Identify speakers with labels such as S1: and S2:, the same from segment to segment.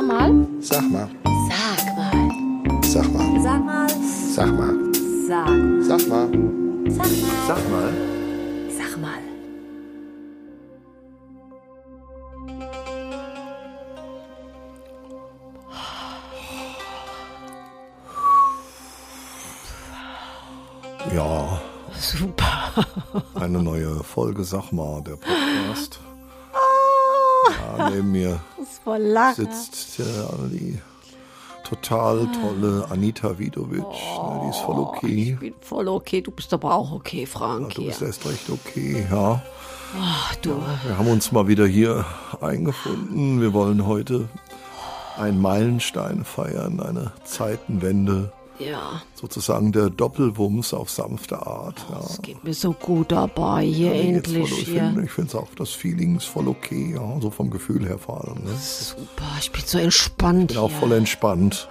S1: Sag mal.
S2: Sag mal.
S1: Sag mal.
S2: Sag mal.
S1: Sag mal.
S2: Sag mal.
S1: Sag.
S2: Sag mal.
S1: Sag mal.
S2: Sag mal.
S1: Sag mal.
S2: Ja,
S1: Super.
S2: eine neue Folge, sag mal, der Podcast. Ja, neben mir
S1: Das war lange.
S2: sitzt äh, die total tolle Anita Vidovic. Ja, die ist voll okay.
S1: Ich bin voll okay. Du bist aber auch okay, Frank.
S2: Du bist
S1: ja.
S2: erst recht okay, ja.
S1: Ach, du.
S2: Wir haben uns mal wieder hier eingefunden. Wir wollen heute einen Meilenstein feiern, eine Zeitenwende.
S1: Ja.
S2: Sozusagen der Doppelwumms auf sanfte Art. Ja.
S1: Es geht mir so gut dabei. Hier
S2: geht's
S1: endlich
S2: voll, ich finde ich finde es auch, das Feeling ist voll okay, ja, so vom Gefühl her vor allem. Ne?
S1: Super. Ich bin so entspannt.
S2: bin auch
S1: hier.
S2: voll entspannt.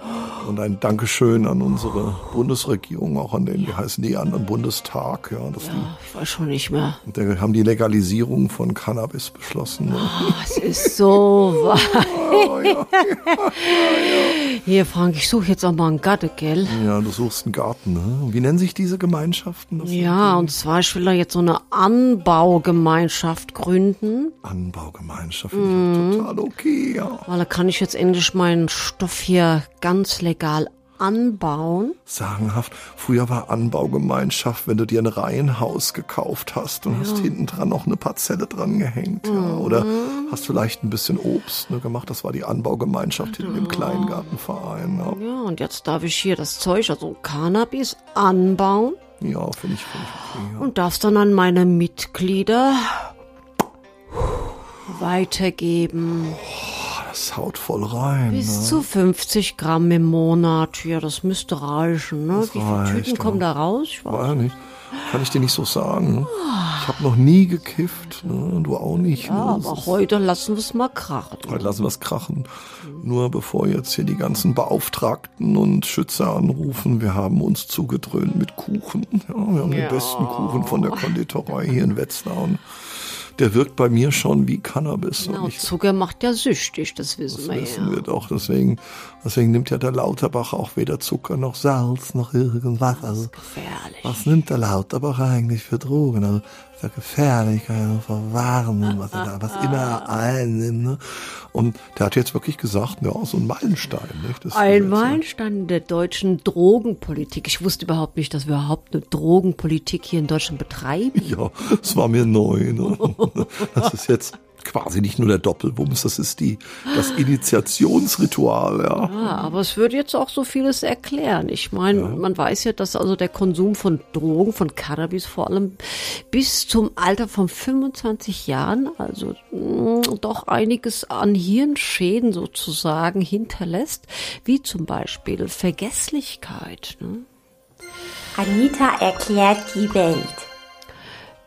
S2: Und ein Dankeschön an unsere Bundesregierung, auch an den, wie heißen die anderen Bundestag, ja, dass
S1: Ja, ich weiß schon nicht mehr.
S2: die, die haben die Legalisierung von Cannabis beschlossen. Ne?
S1: Ah, Es ist so wahr.
S2: Oh, ja.
S1: Hier, Frank, ich suche jetzt auch mal einen Gatte, gell?
S2: Ja, du suchst einen Garten, ne? Wie nennen sich diese Gemeinschaften? Das
S1: Ja, und zwar, ich will da jetzt so eine Anbaugemeinschaft gründen,
S2: Anbaugemeinschaft, auch total okay, ja.
S1: weil da kann ich jetzt endlich meinen Stoff hier ganz legal anbauen.
S2: Sagenhaft. Früher war Anbaugemeinschaft, wenn du dir ein Reihenhaus gekauft hast und hast hinten dran noch eine Parzelle dran gehängt. Ja. Oder hast vielleicht ein bisschen Obst ne, gemacht. Das war die Anbaugemeinschaft hinten im Kleingartenverein. Ja,
S1: Ja, und jetzt darf ich hier das Zeug, also Cannabis, anbauen
S2: ja finde ich, find ich okay. Ja.
S1: und darf dann an meine Mitglieder weitergeben.
S2: Das haut voll rein.
S1: Bis
S2: Ne?
S1: zu 50 Gramm im Monat. Ja, das müsste reichen. Ne?
S2: Das
S1: Wie viele
S2: reicht,
S1: Tüten kommen da raus? Ich weiß
S2: War ja nicht. Kann ich dir nicht so sagen. Ich habe noch nie gekifft. Ne? Du auch nicht.
S1: Ja,
S2: ne?
S1: Aber heute lassen wir es mal krachen.
S2: Heute lassen wir es krachen. Nur bevor jetzt hier die ganzen Beauftragten und Schützer anrufen, wir haben uns zugedröhnt mit Kuchen. Ja, wir haben
S1: Ja.
S2: den besten Kuchen von der Konditorei hier in Wetzlar. Der wirkt bei mir schon wie Cannabis.
S1: Genau, Zucker macht ja süchtig, das wissen
S2: das
S1: wir
S2: wissen
S1: ja.
S2: wir doch. Deswegen, deswegen nimmt ja der Lauterbach auch weder Zucker noch Salz noch irgendwas. Also,
S1: Gefährlich.
S2: was nimmt der Lauterbach eigentlich für Drogen? Also, ist ja gefährlich, kann ja nur verwarnen, was er da, was immer er einnimmt. Ne? Und der hat jetzt wirklich gesagt, ja, so ein Meilenstein. Nicht? Das
S1: Ein
S2: jetzt,
S1: Meilenstein der deutschen Drogenpolitik. Ich wusste überhaupt nicht, dass wir überhaupt eine Drogenpolitik hier in Deutschland betreiben.
S2: Ja, es war mir neu. Ne? Das ist jetzt quasi nicht nur der Doppelwumms, das ist die, das Initiationsritual, ja.
S1: Ja, aber es würde jetzt auch so vieles erklären. Ich meine, man weiß ja, dass also der Konsum von Drogen, von Cannabis vor allem bis zum Alter von 25 Jahren, also mh, doch einiges an Hirnschäden sozusagen hinterlässt, wie zum Beispiel Vergesslichkeit. Ne?
S3: Anita erklärt die Welt.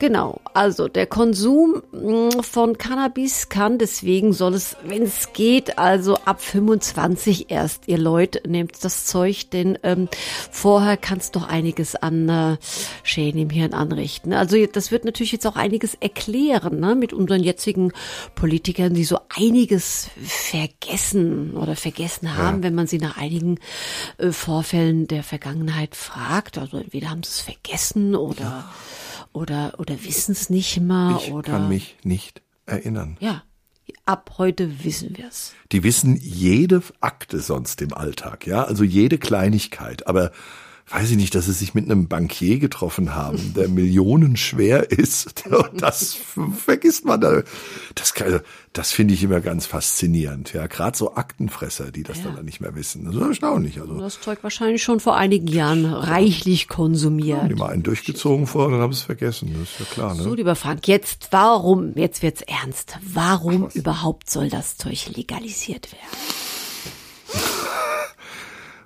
S1: Genau, also der Konsum mh, von Cannabis kann, deswegen soll es, wenn es geht, also ab 25 erst, ihr Leute, nehmt das Zeug, denn ähm, vorher kann es doch einiges an äh, Schäden im Hirn anrichten. Also das wird natürlich jetzt auch einiges erklären ne, mit unseren jetzigen Politikern, die so einiges vergessen oder vergessen haben, wenn man sie nach einigen äh, Vorfällen der Vergangenheit fragt. Also entweder haben sie es vergessen oder oder oder wissen es nicht mehr
S2: Ich
S1: oder
S2: kann mich nicht erinnern.
S1: ja ab heute wissen wir es
S2: Die wissen jede Akte sonst im Alltag, ja, also jede Kleinigkeit, aber weiß ich nicht, dass sie sich mit einem Bankier getroffen haben, der millionenschwer ist. Das vergisst man da. Das, kann- das finde ich immer ganz faszinierend, ja. Gerade so Aktenfresser, die das dann nicht mehr wissen. Das ist erstaunlich. Also
S1: das Zeug wahrscheinlich schon vor einigen Jahren reichlich konsumiert
S2: die mal einen durchgezogen vor, dann haben sie es vergessen. Das ist ja klar, ne?
S1: so lieber Frank jetzt warum jetzt wird's ernst warum überhaupt soll das Zeug legalisiert werden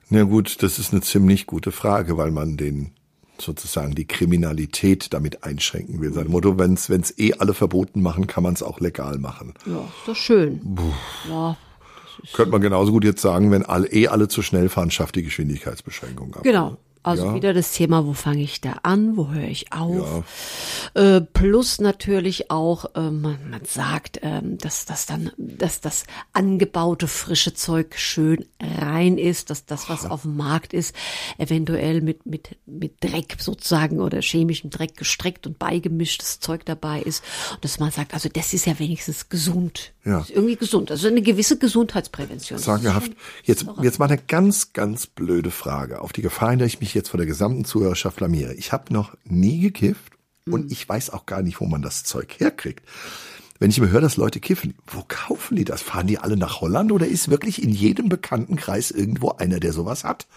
S2: Na gut, das ist eine ziemlich gute Frage, weil man den sozusagen die Kriminalität damit einschränken will. Sein Motto, wenn es eh alle verboten machen, kann man es auch legal machen.
S1: ja ist doch schön ja
S2: Könnte man genauso gut jetzt sagen, wenn alle, eh alle zu schnell fahren, schafft die Geschwindigkeitsbeschränkung ab.
S1: genau Also
S2: Ja.
S1: wieder das Thema, wo fange ich da an, wo höre ich auf? Äh, plus natürlich auch, äh, man, man sagt, ähm, dass das dann, dass das angebaute frische Zeug schön rein ist, dass das, was auf dem Markt ist, eventuell mit, mit, mit Dreck sozusagen oder chemischem Dreck gestreckt und beigemischtes Zeug dabei ist. Und dass man sagt, also das ist ja wenigstens gesund.
S2: Ja.
S1: Ist irgendwie gesund. Also eine gewisse Gesundheitsprävention.
S2: sagenhaft. Jetzt, jetzt mal eine ganz, ganz blöde Frage. Auf die Gefahr, in der ich mich jetzt vor der gesamten Zuhörerschaft blamiere. Ich habe noch nie gekifft und ich weiß auch gar nicht, wo man das Zeug herkriegt. Wenn ich immer höre, dass Leute kiffen, wo kaufen die das? Fahren die alle nach Holland oder ist wirklich in jedem Bekanntenkreis irgendwo einer, der sowas hat?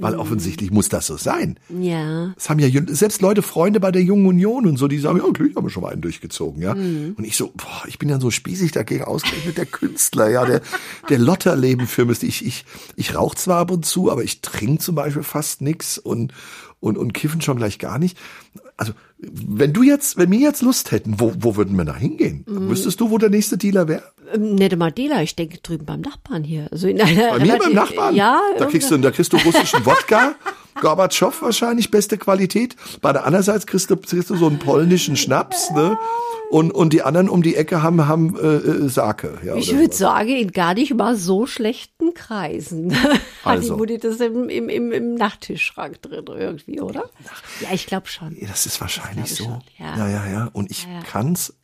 S2: Weil offensichtlich muss das so sein.
S1: Ja.
S2: Das haben ja selbst Leute, Freunde bei der Jungen Union und so, die sagen, ja, okay, ich habe schon mal einen durchgezogen, ja. Und ich so, boah, ich bin ja so spießig dagegen ausgerechnet, der Künstler, ja, der, der Lotterleben für müsste. Ich, ich, ich rauche zwar ab und zu, aber ich trinke zum Beispiel fast nix und, und, und kiffen schon gleich gar nicht. Also, wenn du jetzt, wenn wir jetzt Lust hätten, wo, wo würden wir da hingehen? Wüsstest du, wo der nächste Dealer wäre?
S1: Ähm, Nette Madela, ich denke drüben beim Nachbarn hier. Also in einer
S2: Bei mir beim Nachbarn?
S1: Ja.
S2: Da kriegst du, da kriegst du russischen Wodka. Gorbatschow wahrscheinlich, beste Qualität. Bei der andererseits kriegst du, kriegst du so einen polnischen Schnaps, ne? Und, und die anderen um die Ecke haben, haben äh, äh, Sake. Ja,
S1: Ich würde sagen, in gar nicht mal so schlechten Kreisen. Hat
S2: Also.
S1: die Mutti das im, im, im, im Nachttischschrank drin irgendwie, oder? Ja, ich glaube schon.
S2: Ja, Das ist wahrscheinlich
S1: Das
S2: so.
S1: schon,
S2: ja.
S1: ja.
S2: ja, ja, Und ich kann's.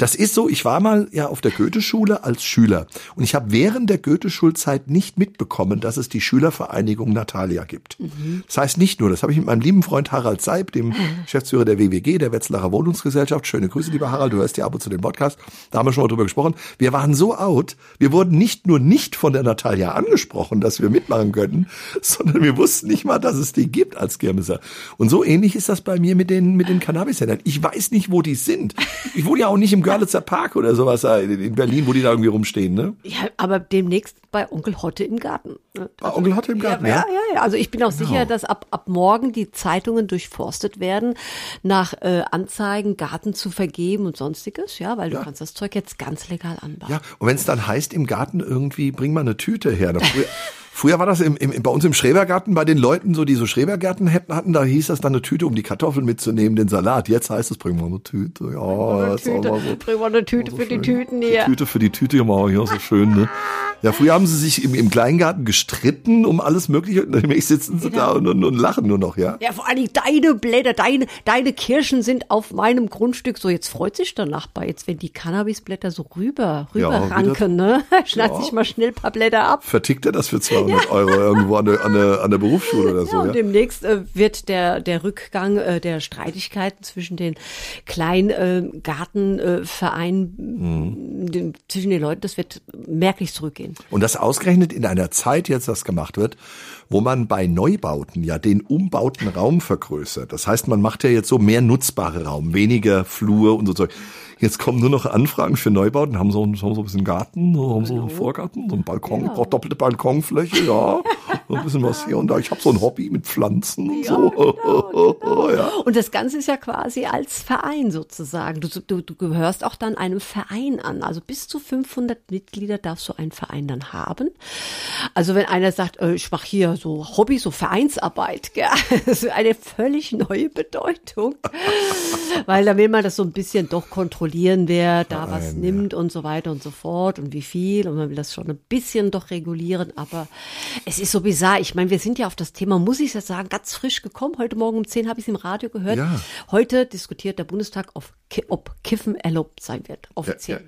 S2: Das ist so, ich war mal ja auf der Goethe-Schule als Schüler und ich habe während der Goethe-Schulzeit nicht mitbekommen, dass es die Schülervereinigung Natalia gibt. Das heißt nicht nur, das habe ich mit meinem lieben Freund Harald Seib, dem Geschäftsführer der WWG, der Wetzlarer Wohnungsgesellschaft, schöne Grüße, lieber Harald, du hörst ja ab und zu den Podcast, da haben wir schon mal drüber gesprochen. Wir waren so out, wir wurden nicht nur nicht von der Natalia angesprochen, dass wir mitmachen könnten, sondern wir wussten nicht mal, dass es die gibt als Kirmeser. Und so ähnlich ist das bei mir mit den, mit den Cannabis-Händlern. Ich weiß nicht, wo die sind. Ich wohne ja auch nicht im Görlitzer Park oder sowas in in Berlin, wo die da irgendwie rumstehen, ne?
S1: Ja, aber demnächst bei Onkel Hotte im Garten. ne?
S2: Ah, Onkel Hotte im Garten,
S1: ja,
S2: ja?
S1: ja, ja, ja. Also ich bin auch
S2: Genau.
S1: sicher, dass ab, ab morgen die Zeitungen durchforstet werden, nach äh, Anzeigen, Garten zu vergeben und sonstiges, ja, weil du kannst das Zeug jetzt ganz legal anbauen.
S2: Ja, und wenn es dann heißt, im Garten irgendwie, bring mal eine Tüte her. Früher, war das im, im, bei uns im Schrebergarten bei den Leuten, so die so Schrebergärten hätten- hatten, da hieß das dann eine Tüte, um die Kartoffeln mitzunehmen, den Salat. Jetzt heißt es, bring mal eine Tüte. Ja,
S1: Tüte,
S2: so.
S1: bring mal eine Tüte für die. Tüten
S2: Die
S1: hier.
S2: Tüte für die Tüte, ja, mal, ja, so schön, ne? Ja, früher haben sie sich im, im Kleingarten gestritten um alles Mögliche und nämlich sitzen sie da und, und, und lachen nur noch, ja?
S1: Ja, vor allem deine Blätter, deine, deine Kirschen sind auf meinem Grundstück. So, jetzt freut sich der Nachbar, jetzt wenn die Cannabisblätter so rüber,
S2: Ja,
S1: rüber ranken, ne? Schneid
S2: Ja.
S1: sich mal schnell ein paar Blätter ab.
S2: Vertickt er das für 200 Euro irgendwo an der, an, der, an der Berufsschule oder so,
S1: Ja,
S2: ja?
S1: und demnächst äh, wird der, der Rückgang äh, der Streitigkeiten zwischen den kleinen äh,
S2: Mhm.
S1: den, zwischen den Leuten, das wird merklich zurückgehen.
S2: Und das ausgerechnet in einer Zeit jetzt, das gemacht wird, wo man bei Neubauten ja den umbauten Raum vergrößert. Das heißt, man macht ja jetzt so mehr nutzbare Raum, weniger Flur und so Zeug. Jetzt kommen nur noch Anfragen für Neubauten, haben so, ein- haben so ein bisschen Garten, haben so einen Vorgarten, so einen Balkon, ich brauche doppelte Balkonfläche, ja, so ein bisschen was hier und da. Ich habe so ein Hobby mit Pflanzen und so. ja.
S1: Und das Ganze ist ja quasi als Verein sozusagen. Du, du, du gehörst auch dann einem Verein an. Also bis zu 500 Mitglieder darfst du einen Verein dann haben. Also wenn einer sagt, äh, ich mache hier so Hobby, so Vereinsarbeit, gell? das ist eine völlig neue Bedeutung. Weil da will man das so ein bisschen doch kontrollieren, wer da was
S2: Verein,
S1: nimmt und so weiter und so fort und wie viel. Und man will das schon ein bisschen doch regulieren. Aber es ist so bizarr. Ich meine, wir sind ja auf das Thema, muss ich jetzt sagen, ganz frisch gekommen. Heute Morgen um 10 habe ich es im Radio gehört.
S2: Ja.
S1: Heute diskutiert der Bundestag, ob, Ki- ob Kiffen erlaubt sein wird, offiziell.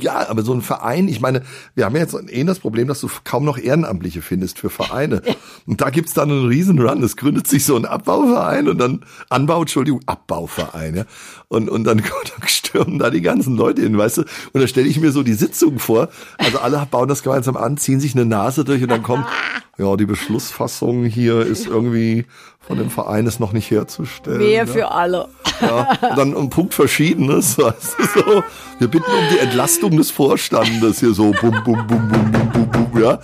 S2: Ja, aber so ein Verein, ich meine, wir haben ja jetzt eh das Problem, dass du kaum noch Ehrenamtliche findest für Vereine. Und da gibt's dann einen riesen Run. Es gründet sich so ein Abbauverein und dann Anbau, Entschuldigung, Abbauverein, ja. Und, und dann, dann stürmen da die ganzen Leute hin, weißt du? Und da stelle ich mir so die Sitzung vor. Also alle bauen das gemeinsam an, ziehen sich eine Nase durch und dann kommt, ja, die Beschlussfassung hier ist irgendwie von dem Verein ist noch nicht herzustellen.
S1: Mehr
S2: ja.
S1: für alle.
S2: Ja, und dann ein Punkt Verschiedenes. Weißt du, so. Wir bitten um die Entlastung des Vorstandes hier so bum, bum, bum, bum, bum, bum, bum, ja.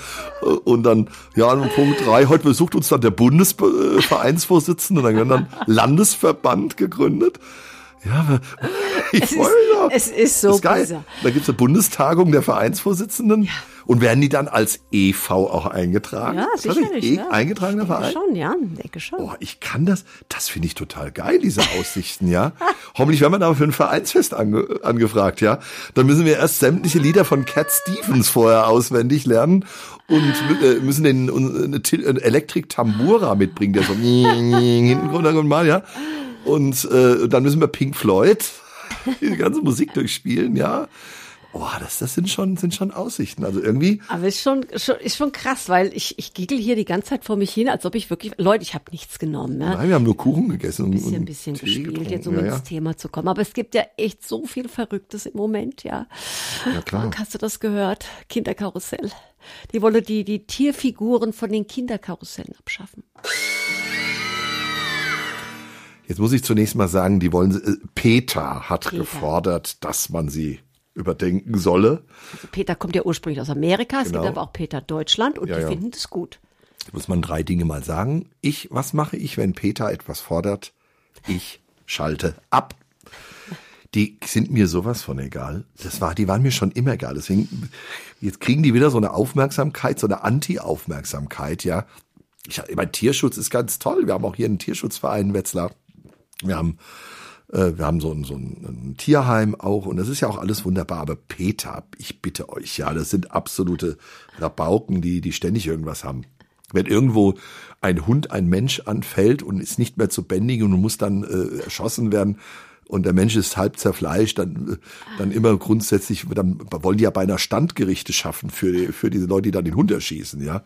S2: Und dann, ja, und Punkt drei, heute besucht uns dann der Bundesvereinsvorsitzende, dann wird dann Landesverband gegründet. Ja, aber ich
S1: Es ist. Es ist so
S2: das ist geil.
S1: bizarr.
S2: Da gibt's eine Bundestagung der Vereinsvorsitzenden. Und werden die dann als EV auch eingetragen?
S1: Ja, sicherlich.
S2: E
S1: ja.
S2: eingetragener
S1: Ich denke
S2: Verein?
S1: schon, ja, denke schon.
S2: Boah, ich kann das. Das finde ich total geil, diese Aussichten, ja. Hoffentlich werden wir da für ein Vereinsfest ange, angefragt, ja. Dann müssen wir erst sämtliche Lieder von Cat Stevens vorher auswendig lernen und äh, müssen den eine Elektrik Tambura mitbringen, der so hinten runterkommt mal, ja. Und äh, dann müssen wir Pink Floyd die ganze Musik durchspielen, ja. Boah, das, das sind schon, sind schon Aussichten. Also irgendwie,
S1: Aber ist schon, schon ist schon krass, weil ich ich giggle hier die ganze Zeit vor mich hin, als ob ich wirklich Leute, ich habe nichts genommen, ja.
S2: nein, wir haben nur Kuchen gegessen und,
S1: bisschen,
S2: und
S1: bisschen
S2: Tee
S1: gespielt,
S2: getrunken.
S1: jetzt um
S2: ja,
S1: ins
S2: ja.
S1: Thema zu kommen. Aber es gibt ja echt so viel Verrücktes im Moment, ja.
S2: ja, klar.
S1: Und hast du das gehört? Kinderkarussell. Die wolle die, die Tierfiguren von den Kinderkarussellen abschaffen.
S2: Jetzt muss ich zunächst mal sagen, die wollen, äh, Peter hat
S1: Peter.
S2: gefordert, dass man sie überdenken solle.
S1: Also Peter kommt ja ursprünglich aus Amerika, es
S2: Genau.
S1: gibt aber auch Peter Deutschland und
S2: Ja,
S1: die
S2: ja.
S1: finden das gut.
S2: Jetzt muss man drei Dinge mal sagen. Ich, was mache ich, wenn Peter etwas fordert? Ich schalte ab. Die sind mir sowas von egal. Das war, die waren mir schon immer egal. Deswegen, jetzt kriegen die wieder so eine Aufmerksamkeit, so eine Anti-Aufmerksamkeit, ja. Ich, mein Tierschutz ist ganz toll. Wir haben auch hier einen Tierschutzverein in Wetzlar. Wir haben, äh, wir haben so ein, so ein, Tierheim auch und das ist ja auch alles wunderbar. Aber Peter, ich bitte euch, ja, das sind absolute Rabauken, die, die ständig irgendwas haben. Wenn irgendwo ein Hund ein Mensch anfällt und ist nicht mehr zu bändigen und muss dann äh, erschossen werden und der Mensch ist halb zerfleischt, dann, äh, dann immer grundsätzlich, dann wollen die ja beinahe Standgerichte schaffen für, für diese Leute, die dann den Hund erschießen, ja.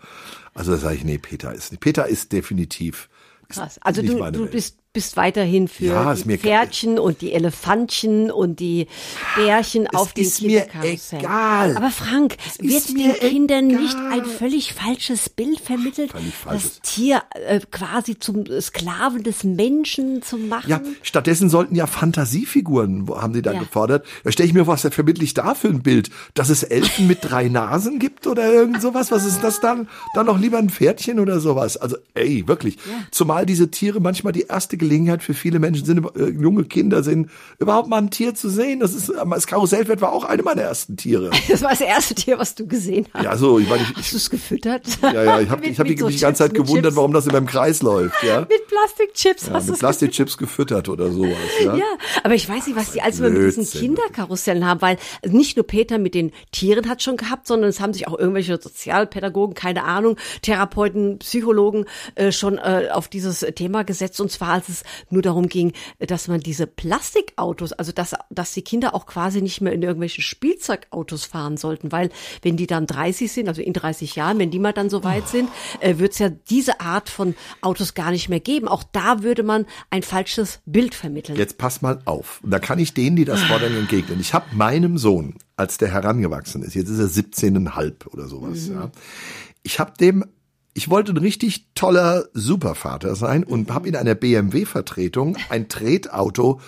S2: Also da sage ich, nee, Peter ist nicht. Peter ist definitiv
S1: Krass. Also du, du bist, bist weiterhin für
S2: Ja,
S1: die Pferdchen und die Elefantchen und die Bärchen auf
S2: mir
S1: Kinderkarussell.
S2: egal.
S1: Aber Frank, wird den Kindern
S2: egal.
S1: nicht ein völlig falsches Bild vermittelt, das Tier äh, quasi zum Sklaven des Menschen zu machen?
S2: Ja, stattdessen sollten ja Fantasiefiguren, haben sie dann
S1: Ja.
S2: gefordert. Da stelle ich mir was, vermittle ich da für ein Bild? Dass es Elfen mit drei Nasen gibt oder irgend sowas? Was ist das dann? Dann noch lieber ein Pferdchen oder sowas. Also, ey, wirklich. Zumal diese Tiere manchmal die erste Gelegenheit für viele Menschen sind, äh, junge Kinder sind, überhaupt mal ein Tier zu sehen. Das ist, das Karussellpferd war auch eine meiner ersten Tiere.
S1: Das war das erste Tier, was du gesehen hast.
S2: Ja, so, ich meine, ich,
S1: Hast du es gefüttert?
S2: ja, ja, ich habe hab mich
S1: so
S2: die ganze Zeit gewundert,
S1: Chips.
S2: warum das in meinem Kreis läuft, ja.
S1: Mit Plastikchips
S2: ja
S1: hast du
S2: mit Plastikchips gefüttert oder sowas, ja.
S1: Ja, aber ich weiß nicht, was die immer mit diesen Kinderkarussellen haben, weil nicht nur Peter mit den Tieren hat schon gehabt, sondern es haben sich auch irgendwelche Sozialpädagogen, keine Ahnung, Therapeuten, Psychologen äh, schon äh, auf dieses Thema gesetzt. Und zwar, als es nur darum ging, dass man diese Plastikautos, also dass, dass die Kinder auch quasi nicht mehr in irgendwelche Spielzeugautos fahren sollten, weil wenn die dann 30 sind, also in 30 Jahren, wenn die mal dann so weit sind, äh, wird es ja diese Art von Autos gar nicht mehr geben. Auch da würde man ein falsches Bild vermitteln.
S2: Jetzt pass mal auf. Da kann ich denen, die das fordern, entgegnen. Ich habe meinem Sohn, als der herangewachsen ist, jetzt ist er 17,5 oder sowas, ja. Ich habe dem, ich wollte ein richtig toller Supervater sein und habe in einer BMW-Vertretung ein Tretauto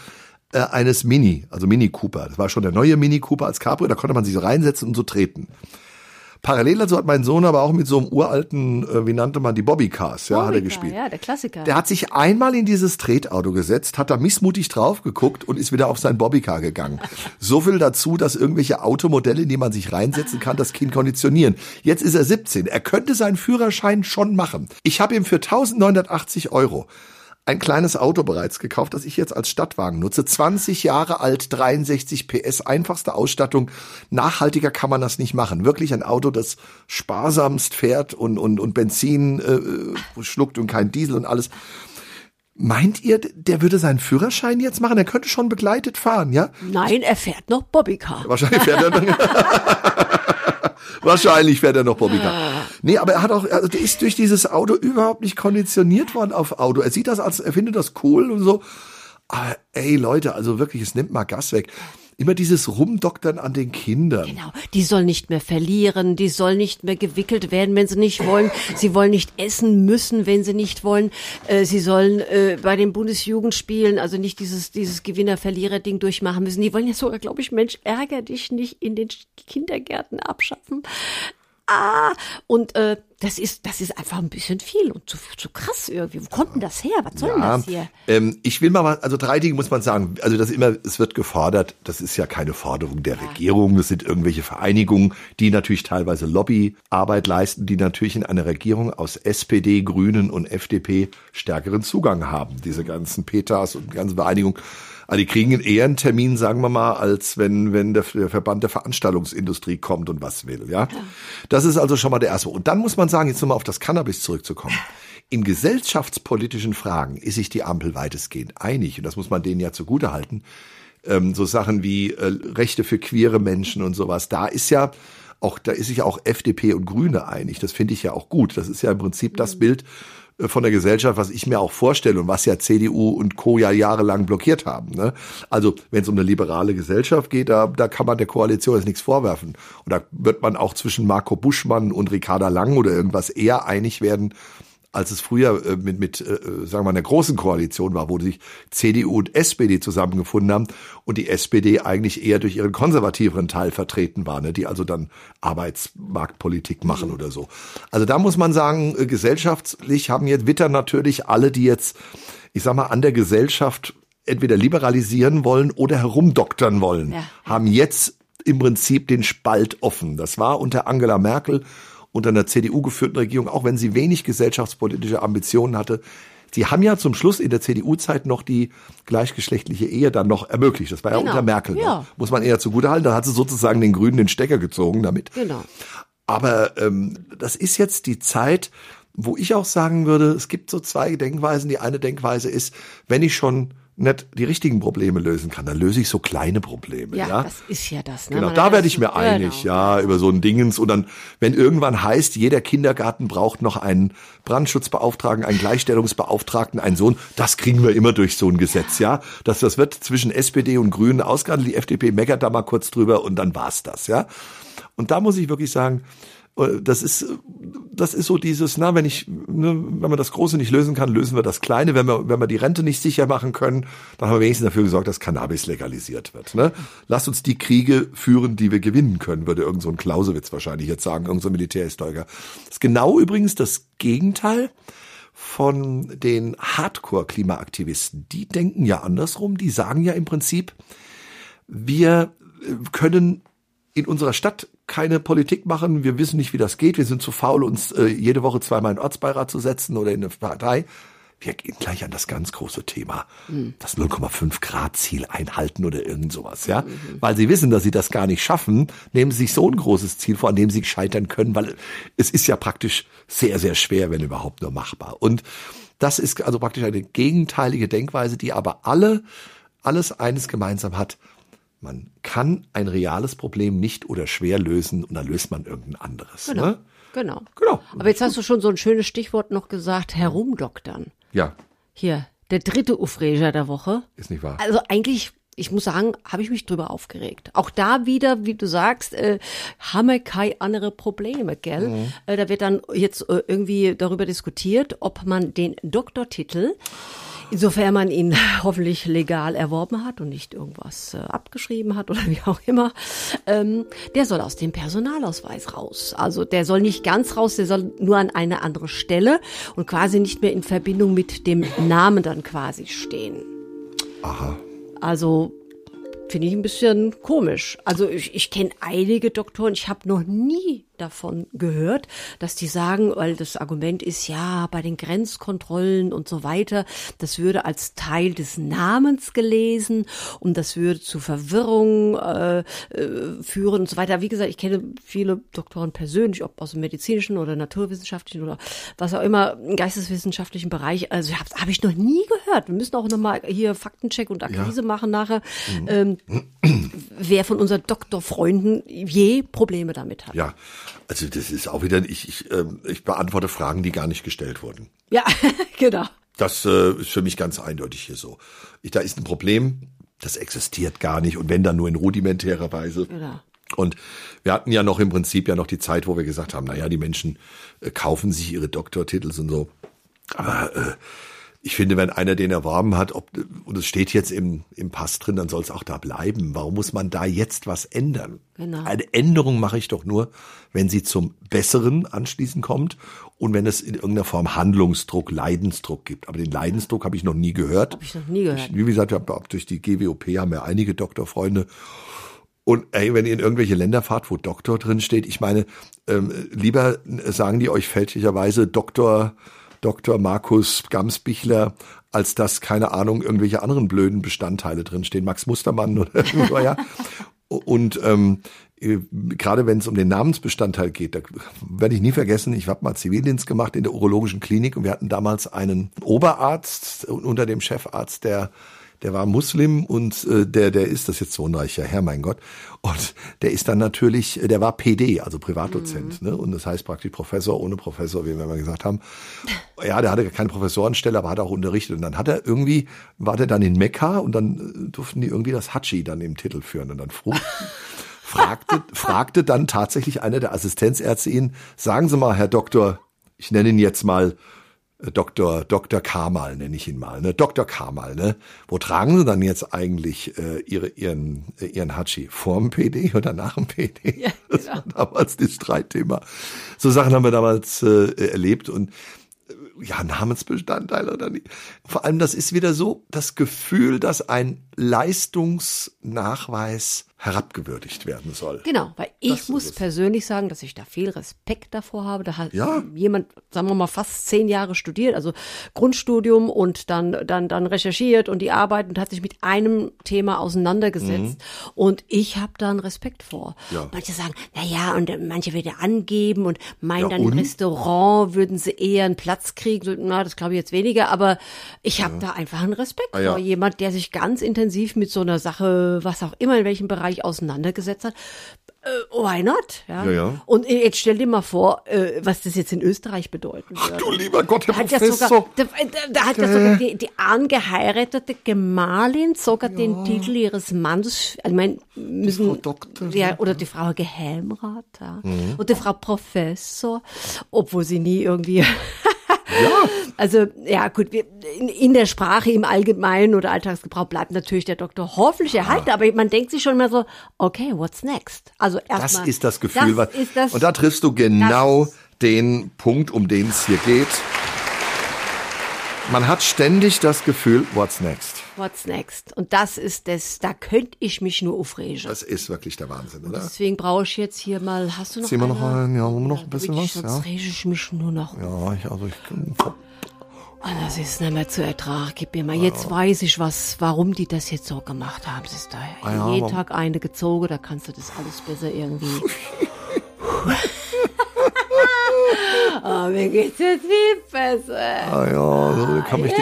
S2: äh, eines Mini, also Mini Cooper. Das war schon der neue Mini Cooper als Cabrio, da konnte man sich so reinsetzen und so treten. Parallel dazu hat mein Sohn aber auch mit so einem uralten, äh, wie nannte man die Bobbycars, ja, hat er gespielt.
S1: Ja, der Klassiker.
S2: Der hat sich einmal in dieses Tretauto gesetzt, hat da missmutig drauf geguckt und ist wieder auf sein Bobbycar gegangen. So viel dazu, dass irgendwelche Automodelle, in die man sich reinsetzen kann, das Kind konditionieren. Jetzt ist er 17. Er könnte seinen Führerschein schon machen. Ich habe ihm für 1980 Euro ein kleines Auto bereits gekauft, das ich jetzt als Stadtwagen nutze. 20 Jahre alt, 63 PS, einfachste Ausstattung. Nachhaltiger kann man das nicht machen. Wirklich ein Auto, das sparsamst fährt und, und, und Benzin äh, schluckt und kein Diesel und alles. Meint ihr, der würde seinen Führerschein jetzt machen? Er könnte schon begleitet fahren, ja?
S1: Nein, er fährt noch Bobbycar.
S2: Wahrscheinlich fährt er dann. Wahrscheinlich fährt er noch Bobbycar. Nee, aber er hat auch, also der ist durch dieses Auto überhaupt nicht konditioniert worden auf Auto. Er sieht das als, er findet das cool und so. Aber ey, Leute, also wirklich, es nimmt mal Gas weg. Immer dieses Rumdoktern an den Kindern.
S1: Genau, die soll nicht mehr verlieren, die soll nicht mehr gewickelt werden, wenn sie nicht wollen. Sie wollen nicht essen müssen, wenn sie nicht wollen. Äh, sie sollen äh, bei den Bundesjugendspielen also nicht dieses dieses Gewinner-Verlierer-Ding durchmachen müssen. Die wollen ja sogar, glaube ich, Mensch, ärger dich nicht in den Kindergärten abschaffen. Und äh, das ist, das ist einfach ein bisschen viel und zu, zu krass irgendwie. Wo kommt denn das her? Was soll denn das hier?
S2: Ähm, ich will mal, also drei Dinge muss man sagen. Also das immer, es wird gefordert. Das ist ja keine Forderung der Regierung. Das sind irgendwelche Vereinigungen, die natürlich teilweise Lobbyarbeit leisten, die natürlich in einer Regierung aus SPD, Grünen und FDP stärkeren Zugang haben. Diese ganzen Petas und ganze Vereinigungen. Also die kriegen eher einen Termin, sagen wir mal, als wenn, wenn der, Verband der Veranstaltungsindustrie kommt und was will, ja? Das ist also schon mal der erste. Und dann muss man sagen, jetzt nochmal auf das Cannabis zurückzukommen. In gesellschaftspolitischen Fragen ist sich die Ampel weitestgehend einig. Und das muss man denen ja zugutehalten. Ähm, so Sachen wie äh, Rechte für queere Menschen und sowas. Da ist ja auch, da ist sich auch FDP und Grüne einig. Das finde ich ja auch gut. Das ist ja im Prinzip das Bild äh, von der Gesellschaft, was ich mir auch vorstelle und was ja CDU und Co. ja jahrelang blockiert haben. Ne? Also wenn es um eine liberale Gesellschaft geht, da, da kann man der Koalition jetzt nichts vorwerfen. Und da wird man auch zwischen Marco Buschmann und Ricarda Lang oder irgendwas eher einig werden, als es früher äh, mit, mit äh, sagen wir mal, einer großen Koalition war, wo sich CDU und SPD zusammengefunden haben und die SPD eigentlich eher durch ihren konservativeren Teil vertreten war, ne, die also dann Arbeitsmarktpolitik machen oder so. Also da muss man sagen, äh, gesellschaftlich haben jetzt Witter natürlich alle, die jetzt, ich sag mal, an der Gesellschaft entweder liberalisieren wollen oder herumdoktern wollen,
S1: Ja.
S2: haben jetzt im Prinzip den Spalt offen. Das war unter Angela Merkel unter einer CDU geführten Regierung, auch wenn sie wenig gesellschaftspolitische Ambitionen hatte. Sie haben ja zum Schluss in der CDU-Zeit noch die gleichgeschlechtliche Ehe dann noch ermöglicht. Das war ja
S1: Genau,
S2: unter Merkel.
S1: ja.
S2: Ne? Muss man eher zugutehalten. Da hat sie sozusagen den Grünen den Stecker gezogen damit.
S1: Genau.
S2: Aber ähm, das ist jetzt die Zeit, wo ich auch sagen würde, es gibt so zwei Denkweisen. Die eine Denkweise ist, wenn ich schon nicht die richtigen Probleme lösen kann, dann löse ich so kleine Probleme.
S1: Ja,
S2: Ja,
S1: das ist ja das. Ne?
S2: Genau,
S1: Man
S2: da werde ich mir einig,
S1: Genau.
S2: ja, über so ein Dingens. Und dann, wenn irgendwann heißt, jeder Kindergarten braucht noch einen Brandschutzbeauftragten, einen Gleichstellungsbeauftragten, einen Sohn, das kriegen wir immer durch so ein Gesetz, ja. Das, das wird zwischen SPD und Grünen ausgehandelt. Die FDP meckert da mal kurz drüber und dann war's das, ja. Und da muss ich wirklich sagen, das ist, das ist so dieses, na, wenn ich, ne, wenn man das Große nicht lösen kann, lösen wir das Kleine. Wenn wir, wenn wir die Rente nicht sicher machen können, dann haben wir wenigstens dafür gesorgt, dass Cannabis legalisiert wird. Ne? Lasst uns die Kriege führen, die wir gewinnen können, würde irgend so ein Clausewitz wahrscheinlich jetzt sagen, irgend so ein Militärhistoriker. Das ist genau übrigens das Gegenteil von den Hardcore-Klimaaktivisten. Die denken ja andersrum, die sagen ja im Prinzip, wir äh, können in unserer Stadt keine Politik machen, wir wissen nicht, wie das geht, wir sind zu faul, uns äh, jede Woche zweimal in den Ortsbeirat zu setzen oder in eine Partei. Wir gehen gleich an das ganz große Thema, das 0,5 Grad Ziel einhalten oder irgend sowas, ja. Weil sie wissen, dass sie das gar nicht schaffen, nehmen sie sich so ein großes Ziel vor, an dem sie scheitern können, weil es ist ja praktisch sehr, sehr schwer, wenn überhaupt nur machbar. Und das ist also praktisch eine gegenteilige Denkweise, die aber alle, alles eines gemeinsam hat. Man kann ein reales Problem nicht oder schwer lösen und dann löst man irgendein anderes.
S1: Genau.
S2: Ne?
S1: Genau.
S2: Genau.
S1: Aber jetzt hast du schon so ein schönes Stichwort noch gesagt, herumdoktern.
S2: Ja,
S1: Hier, der dritte Ufreger der Woche.
S2: ist nicht wahr.
S1: Also eigentlich, ich muss sagen, habe ich mich drüber aufgeregt. Auch da wieder, wie du sagst, äh, haben wir keine andere Probleme, gell?
S2: Mhm.
S1: Äh, da wird dann jetzt äh, irgendwie darüber diskutiert, ob man den Doktortitel, insofern man ihn hoffentlich legal erworben hat und nicht irgendwas äh, abgeschrieben hat oder wie auch immer, ähm, der soll aus dem Personalausweis raus. Also der soll nicht ganz raus, der soll nur an eine andere Stelle und quasi nicht mehr in Verbindung mit dem Namen dann quasi stehen.
S2: Aha.
S1: Also finde ich ein bisschen komisch. Also ich, ich kenne einige Doktoren, ich habe noch nie davon gehört, dass die sagen, weil das Argument ist ja bei den Grenzkontrollen und so weiter, das würde als Teil des Namens gelesen und das würde zu Verwirrung äh, äh, führen und so weiter. Wie gesagt, ich kenne viele Doktoren persönlich, ob aus dem medizinischen oder naturwissenschaftlichen oder was auch immer, im geisteswissenschaftlichen Bereich. Also habe hab ich noch nie gehört. Wir müssen auch nochmal hier Faktencheck und Akquise machen nachher, ähm, wer von unseren Doktorfreunden je Probleme damit hat.
S2: Ja, also das ist auch wieder, ich, ich, ähm, ich beantworte Fragen, die gar nicht gestellt wurden.
S1: Ja, genau.
S2: Das äh, ist für mich ganz eindeutig hier so. Ich, da ist ein Problem, das existiert gar nicht und wenn dann nur in rudimentärer Weise.
S1: Genau.
S2: Und wir hatten ja noch im Prinzip ja noch die Zeit, wo wir gesagt haben, na ja, die Menschen äh, kaufen sich ihre Doktortitel und so. Aber äh, ich finde, wenn einer den erworben hat, ob, und es steht jetzt im, im Pass drin, dann soll es auch da bleiben. Warum muss man da jetzt was ändern?
S1: Genau.
S2: Eine Änderung mache ich doch nur, wenn sie zum Besseren anschließend kommt und wenn es in irgendeiner Form Handlungsdruck, Leidensdruck gibt. Aber den Leidensdruck habe ich noch nie gehört.
S1: Habe ich noch nie gehört.
S2: Ich, wie gesagt, haben durch die GWOP haben ja einige Doktorfreunde. Und ey, wenn ihr in irgendwelche Länder fahrt, wo Doktor drin steht, ich meine, ähm, lieber sagen die euch fälschlicherweise Doktor Dr. Markus Gamsbichler, als dass, keine Ahnung, irgendwelche anderen blöden Bestandteile drinstehen. Max Mustermann oder irgendwo, ja. Und ähm, gerade wenn es um den Namensbestandteil geht, da werde ich nie vergessen, ich habe mal Zivildienst gemacht in der urologischen Klinik und wir hatten damals einen Oberarzt unter dem Chefarzt, der der war Muslim und äh, der, der ist, das jetzt so ein reicher Herr, mein Gott. Und der ist dann natürlich, der war PD, also Privatdozent, mhm. ne? Und das heißt praktisch Professor ohne Professor, wie wir mal gesagt haben. Ja, der hatte keine Professorenstelle, aber hat auch unterrichtet. Und dann hat er irgendwie, war der dann in Mekka und dann durften die irgendwie das Hatschi dann im Titel führen. Und dann frug, fragte, fragte dann tatsächlich einer der Assistenzärzte ihn, sagen Sie mal, Herr Doktor, ich nenne ihn jetzt mal Dr. Dr. Kamal nenne ich ihn mal, ne? Dr. Kamal, ne? Wo tragen Sie dann jetzt eigentlich äh, ihre, ihren, äh, ihren Hatschi? Vorm PD oder nach dem PD? Ja, genau. Das war damals das Streitthema. So Sachen haben wir damals äh, erlebt und äh, ja, Namensbestandteil oder nicht. Vor allem, das ist wieder so das Gefühl, dass ein Leistungsnachweis herabgewürdigt werden soll.
S1: Genau, weil ich das muss persönlich sagen, dass ich da viel Respekt davor habe. Da hat
S2: ja.
S1: jemand, sagen wir mal, fast zehn Jahre studiert, also Grundstudium und dann, dann, dann recherchiert und die Arbeit und hat sich mit einem Thema auseinandergesetzt. Mhm. Und ich habe da einen Respekt vor.
S2: Ja.
S1: Manche sagen, na ja, und manche wieder angeben und meinen
S2: Ja,
S1: dann im? Restaurant würden sie eher einen Platz kriegen. Na, das glaube ich jetzt weniger, aber ich habe da einfach einen Respekt
S2: Ah,
S1: vor. Jemand, der sich ganz intensiv mit so einer Sache, was auch immer, in welchem Bereich auseinandergesetzt hat. Äh, why not? Ja.
S2: Ja, ja.
S1: Und jetzt stell dir mal vor, äh, was das jetzt in Österreich bedeuten würde.
S2: Du lieber Gott, Herr
S1: Da hat ja
S2: Professor.
S1: sogar, da, da- da hat ja sogar die, die angeheiratete Gemahlin sogar den Titel ihres Mannes, ich meine, müssen,
S2: Frau Doktor,
S1: ja, oder die Frau Geheimrat, ja.
S2: Mhm.
S1: Und die Frau Professor, obwohl sie nie irgendwie, also, ja, gut, wir, in, in der Sprache im Allgemeinen oder Alltagsgebrauch bleibt natürlich der Doktor hoffentlich erhalten, aber man denkt sich schon mal so, okay, what's next? Also
S2: Das
S1: erstmal.
S2: ist das Gefühl. was,
S1: Das ist das,
S2: und da triffst du genau
S1: das-
S2: den Punkt, um den es hier geht. Man hat ständig das Gefühl, what's next?
S1: What's next? Und das ist das, da könnte ich mich nur aufregen.
S2: Das ist wirklich der Wahnsinn, oder?
S1: Deswegen brauche ich jetzt hier mal, hast du noch
S2: Ziehen wir noch
S1: eine?
S2: einen, ja, noch ein bisschen was,
S1: Sonst
S2: ja.
S1: rege ich mich nur noch.
S2: Ja, ich, also ich,
S1: Oh, das ist nicht mehr zu ertragen. Gib mir mal. Jetzt weiß ich, was, warum die das jetzt so gemacht haben. Es ist da
S2: Ah ja,
S1: jeden Tag eine gezogen, da kannst du das alles besser irgendwie. oh, mir geht's jetzt viel besser.
S2: ah ja, so kann mich die,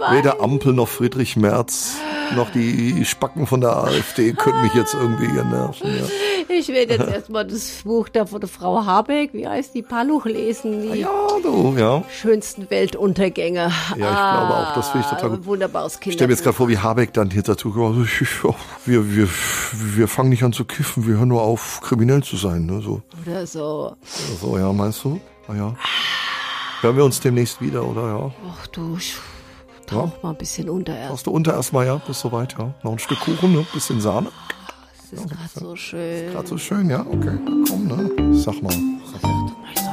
S1: Weiß
S2: weder Ampel noch Friedrich Merz noch die Spacken von der AfD können mich jetzt irgendwie hier nerven. Ja.
S1: Ich werde jetzt erstmal das Buch da von der Frau Habeck, wie heißt die, Paluch lesen. Die
S2: ja, du, ja.
S1: schönsten Weltuntergänge.
S2: Ja, ich glaube auch, das finde ich total gut.
S1: Wunderbares
S2: Ich
S1: Kind.
S2: stelle mir jetzt gerade vor, wie Habeck dann hier dazu kommt. Also ich, ja, wir, wir, wir fangen nicht an zu kiffen, wir hören nur auf, kriminell zu sein. Ne? So,
S1: Oder so.
S2: so, ja, meinst du? Ah, ja. Hören wir uns demnächst wieder, oder ja?
S1: Ach du, ich tauch mal ein bisschen unter erst.
S2: Hast du unter erstmal, ja? Bis soweit, ja. Noch ein Stück Kuchen, ne? Bisschen Sahne.
S1: Das ist gerade so schön.
S2: Gerade so schön, ja? Okay, komm, ne? Sag mal. Sag mal.